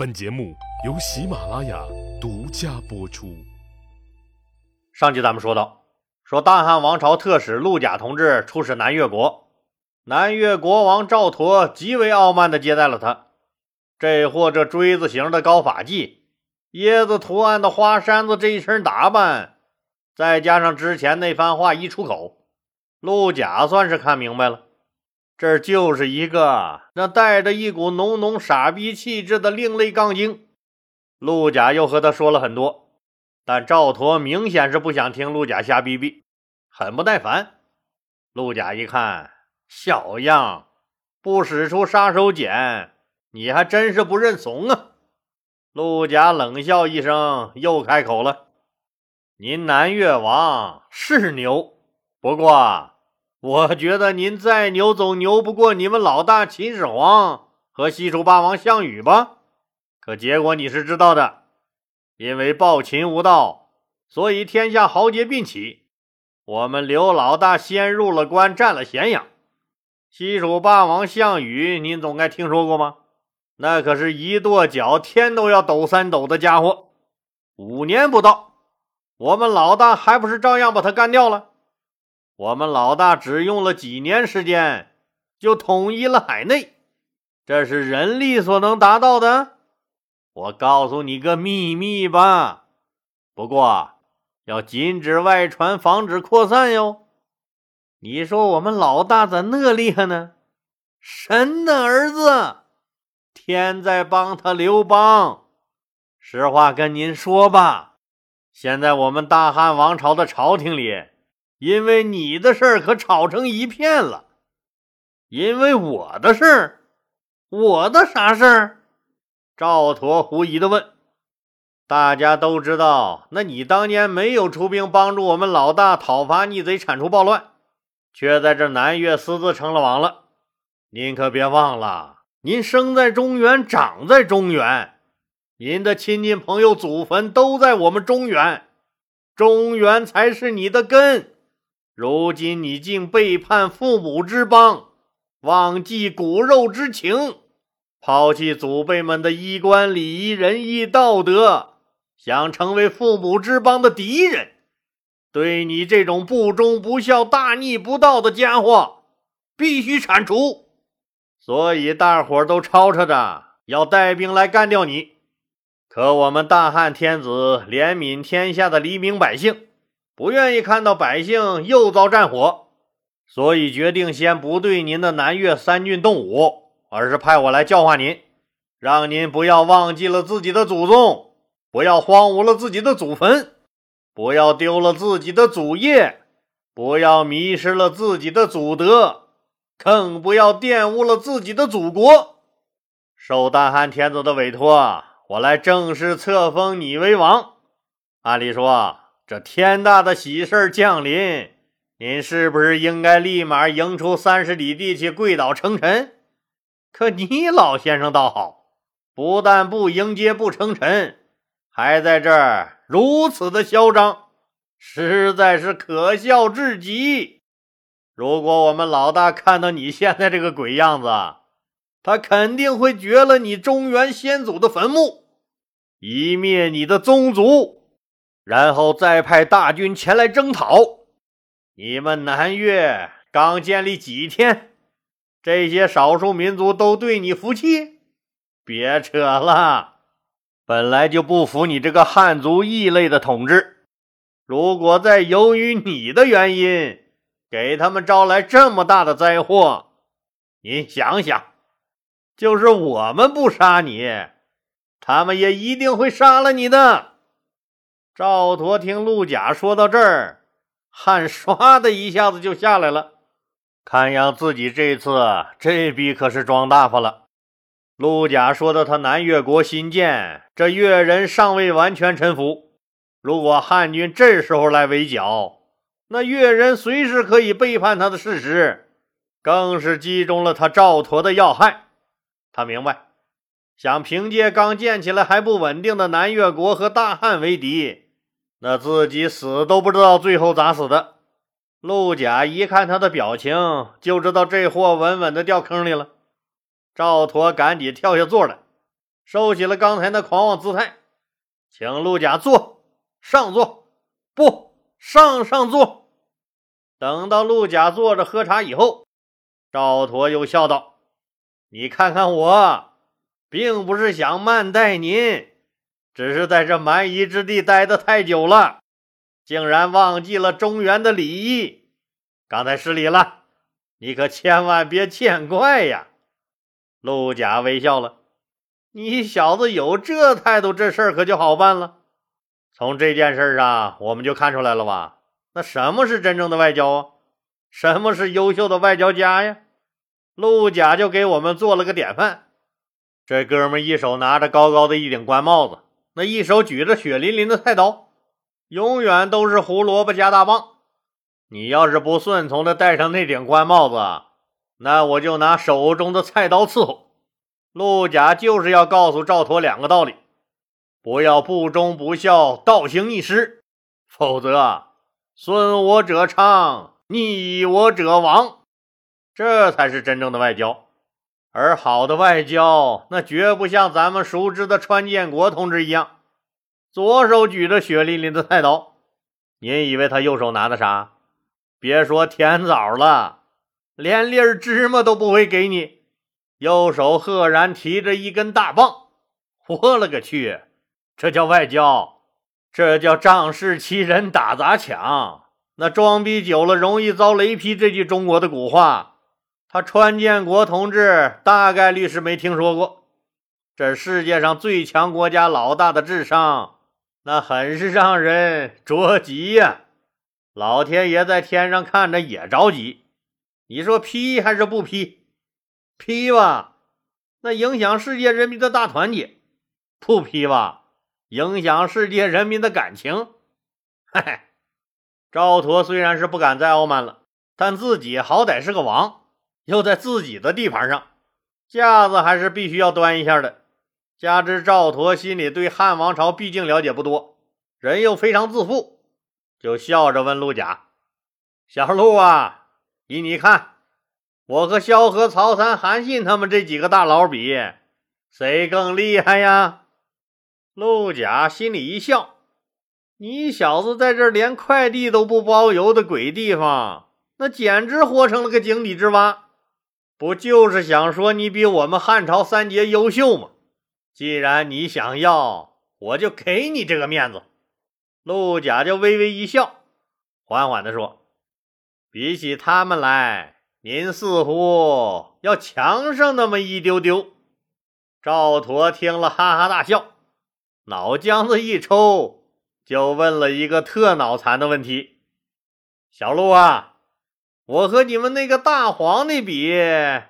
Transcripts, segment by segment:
本节目由喜马拉雅独家播出。上集咱们说到，说大汉王朝特使陆贾同志出使南越国，南越国王赵佗极为傲慢地接待了他。这货这锥子形的高发髻，椰子图案的花衫子，这一身打扮，再加上之前那番话一出口，陆贾算是看明白了。这就是一个那带着一股浓浓傻逼气质的另类杠精。陆贾又和他说了很多，但赵佗明显是不想听陆贾瞎逼逼，很不耐烦。陆贾一看，小样，不使出杀手锏，你还真是不认怂啊！陆贾冷笑一声，又开口了：“您南越王是牛，不过……”我觉得您再牛，总牛不过你们老大秦始皇和西楚霸王项羽吧？可结果你是知道的，因为暴秦无道，所以天下豪杰并起。我们刘老大先入了关，占了咸阳。西楚霸王项羽，您总该听说过吗？那可是一跺脚天都要抖三抖的家伙。五年不到，我们老大还不是照样把他干掉了？我们老大只用了几年时间，就统一了海内，这是人力所能达到的。我告诉你个秘密吧，不过要禁止外传，防止扩散哟。你说我们老大咋那厉害呢？神的儿子，天在帮他刘邦。实话跟您说吧，现在我们大汉王朝的朝廷里。因为你的事儿可吵成一片了，因为我的事儿，我的啥事儿？赵佗狐疑的问。大家都知道，那你当年没有出兵帮助我们老大讨伐逆贼、铲除暴乱，却在这南越私自称了王了。您可别忘了，您生在中原，长在中原，您的亲戚朋友、祖坟都在我们中原，中原才是你的根。如今你竟背叛父母之邦，忘记骨肉之情，抛弃祖辈们的衣冠礼仪、仁义道德，想成为父母之邦的敌人。对你这种不忠不孝、大逆不道的家伙，必须铲除。所以大伙都吵吵着要带兵来干掉你。可我们大汉天子怜悯天下的黎民百姓。不愿意看到百姓又遭战火，所以决定先不对您的南越三郡动武，而是派我来教化您，让您不要忘记了自己的祖宗，不要荒芜了自己的祖坟，不要丢了自己的祖业，不要迷失了自己的祖德，更不要玷污了自己的祖国。受大汉天子的委托，我来正式册封你为王。按理说。这天大的喜事降临，您是不是应该立马迎出三十里地去跪倒称臣？可你老先生倒好，不但不迎接不称臣，还在这儿如此的嚣张，实在是可笑至极。如果我们老大看到你现在这个鬼样子，他肯定会掘了你中原先祖的坟墓，以灭你的宗族。然后再派大军前来征讨。你们南越刚建立几天，这些少数民族都对你服气？别扯了，本来就不服你这个汉族异类的统治。如果再由于你的原因给他们招来这么大的灾祸，您想想，就是我们不杀你，他们也一定会杀了你的。赵佗听陆贾说到这儿，汗唰的一下子就下来了。看样自己这次这笔可是装大发了。陆贾说的，他南越国新建，这越人尚未完全臣服。如果汉军这时候来围剿，那越人随时可以背叛他的事实，更是击中了他赵佗的要害。他明白，想凭借刚建起来还不稳定的南越国和大汉为敌。那自己死都不知道最后咋死的。陆贾一看他的表情，就知道这货稳稳的掉坑里了。赵佗赶紧跳下座来，收起了刚才那狂妄姿态，请陆贾坐，上座，不上上座。等到陆贾坐着喝茶以后，赵佗又笑道：“你看看我，并不是想慢待您，只是在这蛮夷之地待得太久了，竟然忘记了中原的礼仪。刚才失礼了，你可千万别见怪呀。”陆贾微笑了：“你小子有这态度，这事儿可就好办了。从这件事上，我们就看出来了吧？那什么是真正的外交啊？什么是优秀的外交家呀？”陆贾就给我们做了个典范。这哥们一手拿着高高的一顶官帽子，那一手举着血淋淋的菜刀，永远都是胡萝卜加大棒。你要是不顺从的戴上那顶官帽子，那我就拿手中的菜刀伺候。陆贾就是要告诉赵佗两个道理：不要不忠不孝、倒行逆施，否则顺我者昌，逆我者亡。这才是真正的外交。而好的外交，那绝不像咱们熟知的川建国同志一样，左手举着血淋淋的菜刀。您以为他右手拿的啥？别说甜枣了。连粒芝麻都不会给你，右手赫然提着一根大棒，我勒个去，这叫外交，这叫仗势欺人、打砸抢。那装逼久了容易遭雷劈，这句中国的古话，他川建国同志大概率是没听说过。这世界上最强国家老大的智商，那很是让人着急呀！老天爷在天上看着也着急。你说批还是不批？批吧，那影响世界人民的大团结；不批吧，影响世界人民的感情。嘿嘿，赵佗虽然是不敢再傲慢了，但自己好歹是个王，又在自己的地盘上，架子还是必须要端一下的。加之赵佗心里对汉王朝毕竟了解不多，人又非常自负，就笑着问陆贾：“小陆啊。”依你看，我和萧何、曹参、韩信他们这几个大佬比，谁更厉害呀？陆贾心里一笑：“你小子在这连快递都不包邮的鬼地方，那简直活成了个井底之蛙。不就是想说你比我们汉朝三杰优秀吗？既然你想要，我就给你这个面子。”陆贾就微微一笑，缓缓地说。比起他们来，您似乎要强上那么一丢丢。赵佗听了，哈哈大笑，脑浆子一抽，就问了一个特脑残的问题：“小陆啊，我和你们那个大皇帝比，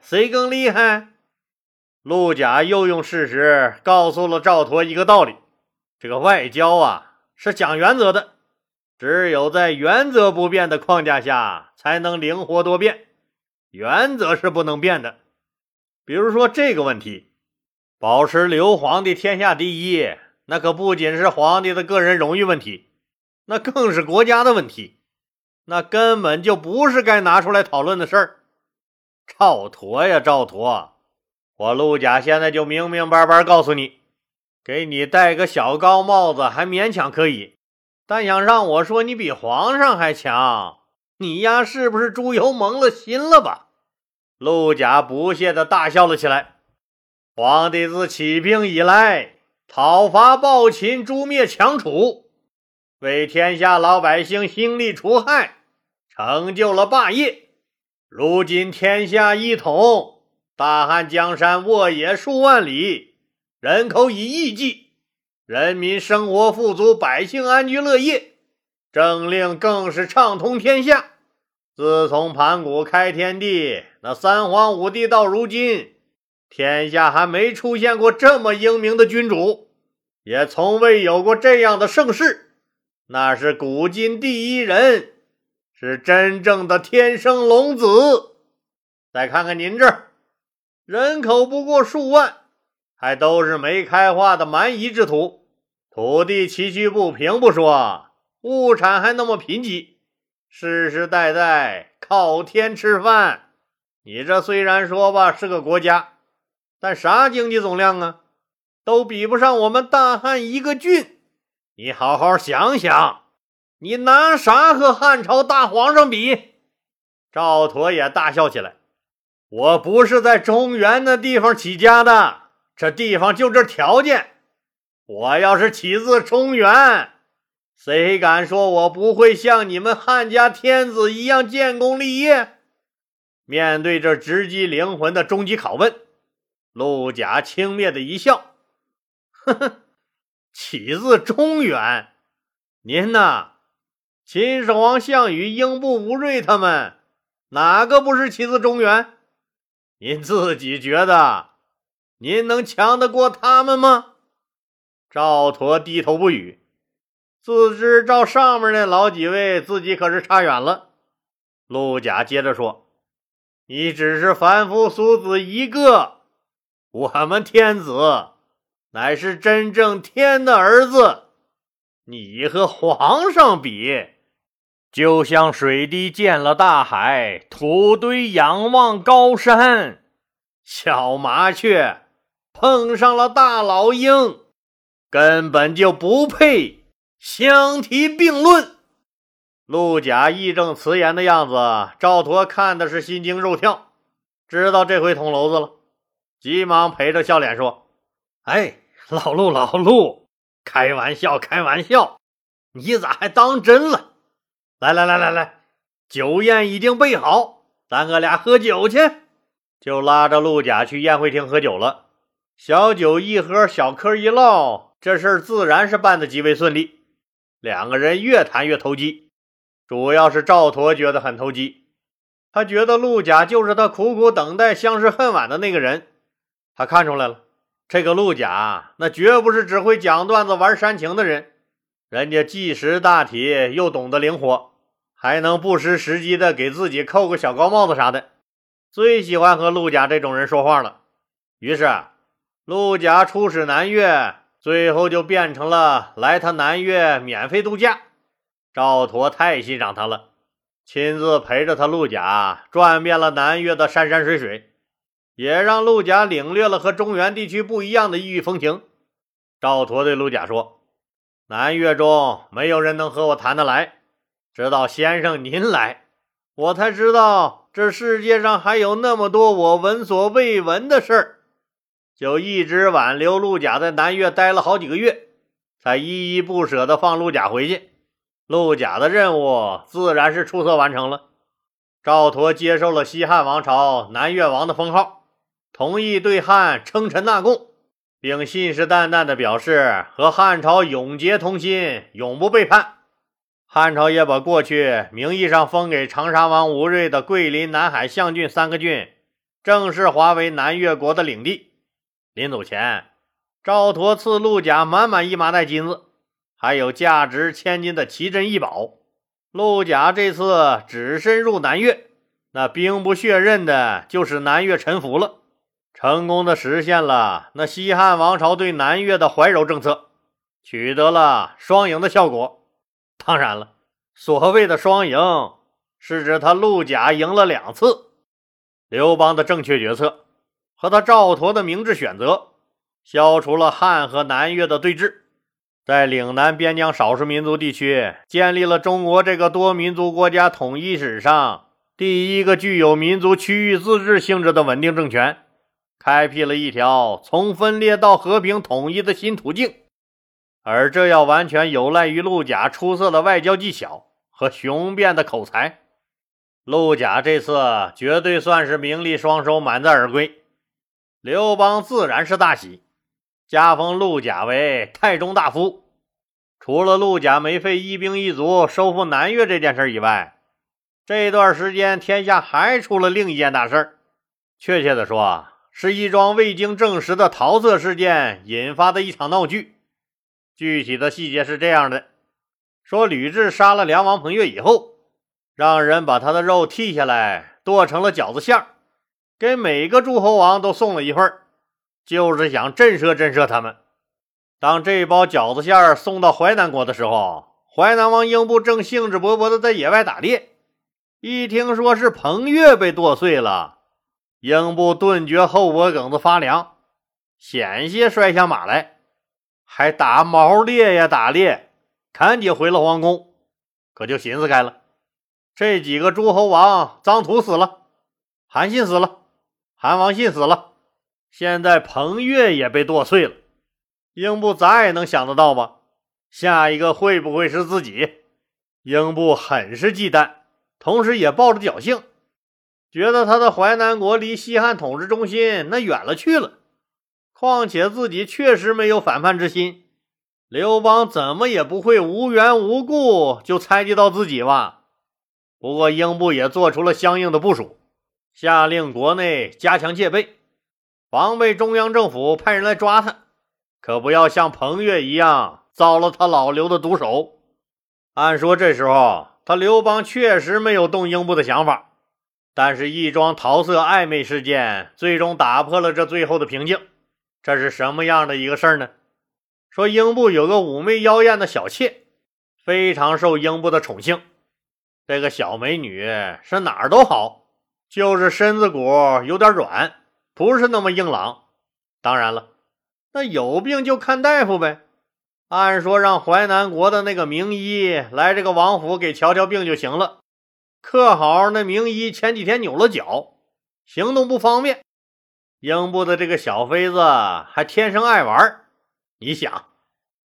谁更厉害？”陆贾又用事实告诉了赵佗一个道理：这个外交啊，是讲原则的。只有在原则不变的框架下，才能灵活多变。原则是不能变的。比如说这个问题，保持刘皇帝天下第一，那可不仅是皇帝的个人荣誉问题，那更是国家的问题。那根本就不是该拿出来讨论的事儿。赵佗呀，赵佗，我陆贾现在就明明白白告诉你，给你戴个小高帽子还勉强可以。但想让我说你比皇上还强，你丫是不是猪油蒙了心了吧？陆贾不屑地大笑了起来。皇帝自起兵以来，讨伐暴秦，诛灭强楚，为天下老百姓兴利除害，成就了霸业。如今天下一统，大汉江山沃野数万里，人口以亿计。人民生活富足，百姓安居乐业，政令更是畅通天下。自从盘古开天地，那三皇五帝到如今，天下还没出现过这么英明的君主，也从未有过这样的盛世。那是古今第一人，是真正的天生龙子。再看看您这儿，人口不过数万。还都是没开化的蛮夷之土，土地崎岖不平不说，物产还那么贫瘠，世世代代靠天吃饭。你这虽然说吧是个国家，但啥经济总量啊？都比不上我们大汉一个郡。你好好想想，你拿啥和汉朝大皇上比？赵佗也大笑起来。我不是在中原那地方起家的，这地方就这条件。我要是起自中原，谁敢说我不会像你们汉家天子一样建功立业？面对这直击灵魂的终极拷问，陆贾轻蔑的一笑：“呵呵，起自中原，您呐，秦始皇、项羽、英布、吴瑞他们，哪个不是起自中原？您自己觉得，您能强得过他们吗？”赵佗低头不语，自知照上面那老几位自己可是差远了。陆贾接着说。你只是凡夫俗子一个，我们天子乃是真正天的儿子。你和皇上比，就像水滴见了大海，土堆仰望高山。小麻雀碰上了大老鹰，根本就不配相提并论。陆贾义正辞严的样子，赵佗看的是心惊肉跳，知道这回捅娄子了，急忙陪着笑脸说：“哎，老陆，老陆，开玩笑，开玩笑，你咋还当真了？来来来来来，酒宴已经备好，咱哥俩喝酒去。”就拉着陆贾去宴会厅喝酒了。小酒一喝，小嗑一唠，这事儿自然是办得极为顺利，两个人越谈越投机。主要是赵佗觉得很投机，他觉得陆贾就是他苦苦等待、相识恨晚的那个人。他看出来了，这个陆贾那绝不是只会讲段子、玩煽情的人，人家既识大体，又懂得灵活，还能不失时机的给自己扣个小高帽子啥的。最喜欢和陆贾这种人说话了。于是，陆贾出使南越，最后就变成了来他南越免费度假。赵佗太欣赏他了，亲自陪着他陆贾转遍了南越的山山水水，也让陆贾领略了和中原地区不一样的异域风情。赵佗对陆贾说：“南越中没有人能和我谈得来，直到先生您来，我才知道这世界上还有那么多我闻所未闻的事儿。”就一直挽留陆贾在南越待了好几个月，才依依不舍地放陆贾回去。陆贾的任务自然是出色完成了。赵佗接受了西汉王朝南越王的封号，同意对汉称臣纳贡，并信誓旦旦地表示和汉朝永结同心，永不背叛。汉朝也把过去名义上封给长沙王吴瑞的桂林、南海、象郡三个郡，正式划为南越国的领地。临走前，赵佗赐陆贾满满一麻袋金子。还有价值千金的奇珍异宝，陆贾这次只身入南越，那兵不血刃的就是南越臣服了，成功的实现了那西汉王朝对南越的怀柔政策，取得了双赢的效果。当然了，所谓的双赢，是指他陆贾赢了两次，刘邦的正确决策和他赵佗的明智选择，消除了汉和南越的对峙。在岭南边疆少数民族地区建立了中国这个多民族国家统一史上第一个具有民族区域自治性质的稳定政权，开辟了一条从分裂到和平统一的新途径。而这要完全有赖于陆贾出色的外交技巧和雄辩的口才。陆贾这次绝对算是名利双收，满载而归。刘邦自然是大喜。加封陆贾为太中大夫。除了陆贾没费一兵一卒收复南越这件事以外，这段时间天下还出了另一件大事儿。确切的说，是一桩未经证实的桃色事件引发的一场闹剧。具体的细节是这样的：说吕雉杀了梁王彭越以后，让人把他的肉剔下来剁成了饺子馅儿，给每个诸侯王都送了一份。就是想震慑震慑他们。当这包饺子馅儿送到淮南国的时候，淮南王英布正兴致勃勃地在野外打猎，一听说是彭越被剁碎了，英布顿觉后脖梗子发凉。险些摔下马来，还打毛猎呀打猎，赶紧回了皇宫。可就寻思开了，这几个诸侯王，臧荼死了，韩信死了，韩王信死了，现在彭越也被剁碎了。英布咋也能想得到吧？下一个会不会是自己？英布很是忌惮，同时也抱着侥幸，觉得他的淮南国离西汉统治中心那远了去了。况且自己确实没有反叛之心。刘邦怎么也不会无缘无故就猜忌到自己吧？不过英布也做出了相应的部署，下令国内加强戒备，防备中央政府派人来抓他，可不要像彭越一样遭了他老刘的毒手。按说这时候他刘邦确实没有动英布的想法，但是一桩桃色暧昧事件最终打破了这最后的平静。这是什么样的一个事儿呢？说英布有个妩媚妖艳的小妾，非常受英布的宠幸。这个小美女是哪儿都好，就是身子骨有点软，不是那么硬朗。当然了，那有病就看大夫呗。按说让淮南国的那个名医来这个王府给瞧瞧病就行了。可好，那名医前几天扭了脚，行动不方便。英布的这个小妃子还天生爱玩。你想，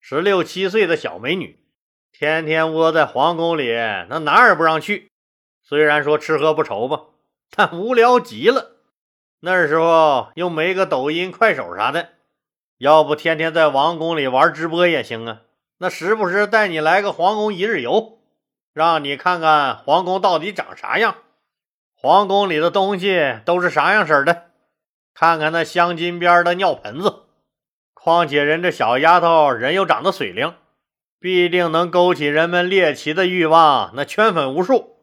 十六七岁的小美女，天天窝在皇宫里，那哪儿也不让去。虽然说吃喝不愁吧，但无聊极了。那时候又没个抖音、快手啥的，要不天天在王宫里玩直播也行啊。那时不时带你来个皇宫一日游，让你看看皇宫到底长啥样，皇宫里的东西都是啥样式的，看看那镶金边的尿盆子。况且人这小丫头人又长得水灵，必定能勾起人们猎奇的欲望，那圈粉无数，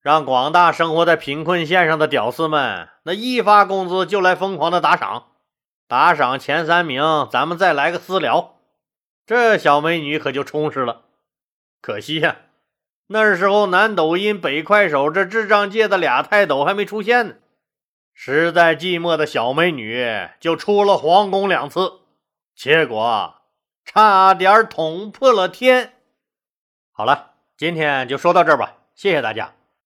让广大生活在贫困线上的屌丝们那一发工资就来疯狂的打赏，打赏前三名咱们再来个私聊，这小美女可就充实了。可惜呀，那时候南抖音北快手这智障界的俩泰斗还没出现呢，实在寂寞的小美女就出了皇宫两次。结果差点捅破了天。好了，今天就说到这儿吧，谢谢大家。